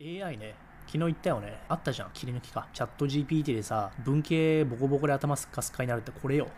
AI ね昨日言ったよね。あったじゃん。切り抜きか。チャット GPT でさ文系ボコボコで頭スッカスカになるってこれよ。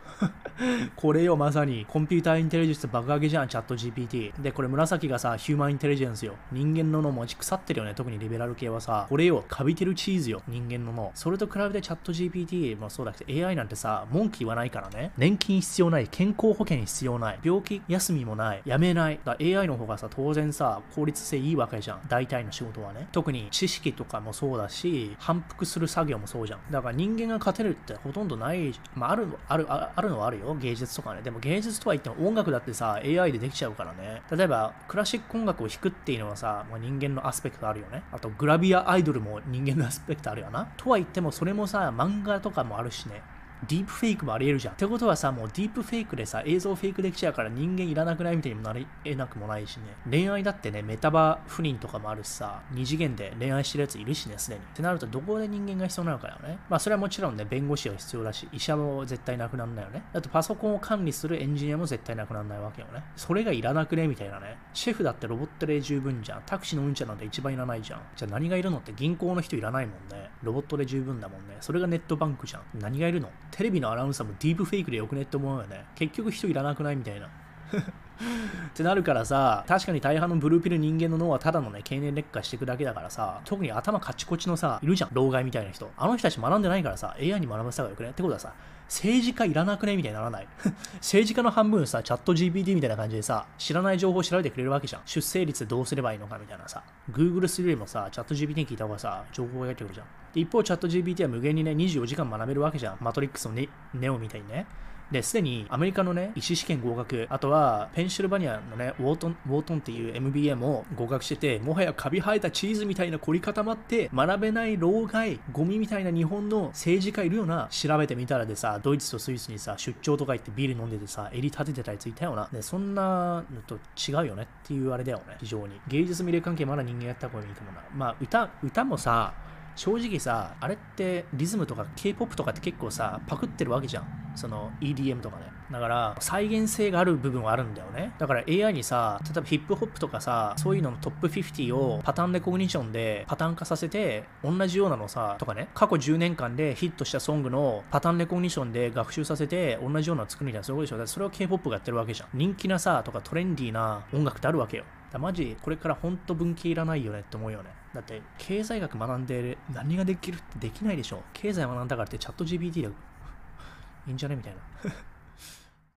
これよまさに。コンピューターインテリジェンス爆上げじゃんチャット GPT でこれ紫がさヒューマンインテリジェンスよ。人間の脳もち腐ってるよね特にリベラル系はさ。これよカビてるチーズよ人間の脳。それと比べてチャット GPT もそうだけど AI なんてさ文句言わないからね。年金必要ない健康保険必要ない病気休みもないやめない。だ AI の方がさ当然さ効率性いいわけじゃん。大体の仕事はね。特に知識とかもそうだし反復する作業もそうじゃん。だから人間が勝てるってほとんどないまああるあるあるのはあるよ。芸術とかね。でも芸術とは言っても音楽だってさ AI でできちゃうからね。例えばクラシック音楽を弾くっていうのはさ、まあ、人間のアスペクトあるよね。あとグラビアアイドルも人間のアスペクトあるよな。とは言ってもそれもさ漫画とかもあるしね。ディープフェイクもあり得るじゃん。ってことはさ、もうディープフェイクでさ、映像フェイクできちゃうから人間いらなくないみたいにもなり得なくもないしね。恋愛だってね、メタバ不倫とかもあるしさ、二次元で恋愛してるやついるしね、すでに。ってなると、どこで人間が必要なのかよね。まあ、それはもちろんね、弁護士は必要だし、医者も絶対なくなんないよね。あと、パソコンを管理するエンジニアも絶対なくなんないわけよね。それがいらなくねみたいなね。シェフだってロボットで十分じゃん。タクシーのうんちゃなんて一番いらないじゃん。じゃあ何がいるのって銀行の人いらないもんね。ロボットで十分だもんね。それがネットバンクじゃん。何がいるのテレビのアナウンサーもディープフェイクでよくねって思うよね。結局人いらなくないみたいな。ってなるからさ、確かに大半のブルーピル人間の脳はただのね、経年劣化していくだけだからさ、特に頭カチコチのさ、いるじゃん、老害みたいな人。あの人たち学んでないからさ、AI に学ばせた方がよくねってことはさ、政治家いらなくねみたいにならない。政治家の半分さ、チャット GPT みたいな感じでさ、知らない情報を調べてくれるわけじゃん。出生率どうすればいいのかみたいなさ。Google するよりもさ、チャット GPT に聞いた方がさ、情報がやってくるじゃん。一方、チャット GPT は無限にね、24時間学べるわけじゃん。マトリックスのネネオみたいにね。で、すでにアメリカのね、医師試験合格、あとはペンシルバニアのね、ウォートン、ウォートンっていう MBA も合格してて、もはやカビ生えたチーズみたいな凝り固まって、学べない老害、ゴミみたいな日本の政治家いるよな、調べてみたらでさ、ドイツとスイスにさ、出張とか行ってビール飲んでてさ、襟立ててたやついたよな。で、そんなのと違うよねっていうあれだよね、非常に。芸術魅力関係まだ人間やった方がいいと思うな。まあ、歌、歌もさ、正直さ、あれってリズムとか K-POP とかって結構さ、パクってるわけじゃん。その EDM とかね。だから再現性がある部分はあるんだよね。だから AI にさ、例えばヒップホップとかさ、そういうののトップ50をパターンレコグニションでパターン化させて、同じようなのさ、とかね、過去10年間でヒットしたソングのパターンレコグニションで学習させて、同じようなの作るみたいな、そういうこでしょ。だそれを K-POP がやってるわけじゃん。人気なさ、とかトレンディーな音楽ってあるわけよ。だマジこれから本当文系いらないよねって思うよね。だって経済学学んで何ができるってできないでしょ。経済学んだからってチャット GPT でいいんじゃね？みたいな。